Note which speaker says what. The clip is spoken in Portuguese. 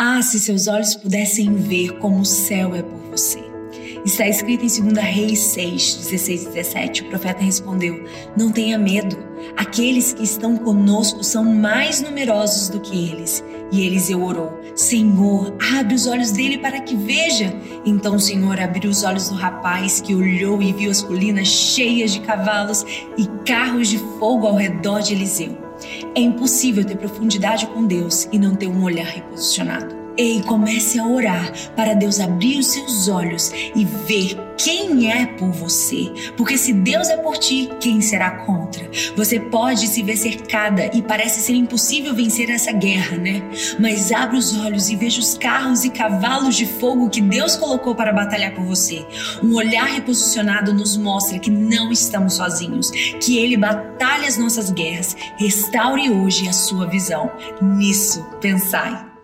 Speaker 1: Ah, se seus olhos pudessem ver como o céu é por você. Está escrito em 2 Reis 6, 16 e 17. O profeta respondeu: Não tenha medo. Aqueles que estão conosco são mais numerosos do que eles. E Eliseu orou: Senhor, abre os olhos dele para que veja. Então o Senhor abriu os olhos do rapaz, que olhou e viu as colinas cheias de cavalos e carros de fogo ao redor de Eliseu. É impossível ter profundidade com Deus e não ter um olhar reposicionado. Ei, comece a orar para Deus abrir os seus olhos e ver quem é por você. Porque se Deus é por ti, quem será contra? Você pode se ver cercada e parece ser impossível vencer essa guerra, né? Mas abra os olhos e veja os carros e cavalos de fogo que Deus colocou para batalhar por você. Um olhar reposicionado nos mostra que não estamos sozinhos, que Ele batalha as nossas guerras. Restaure hoje a sua visão. Nisso, pensai.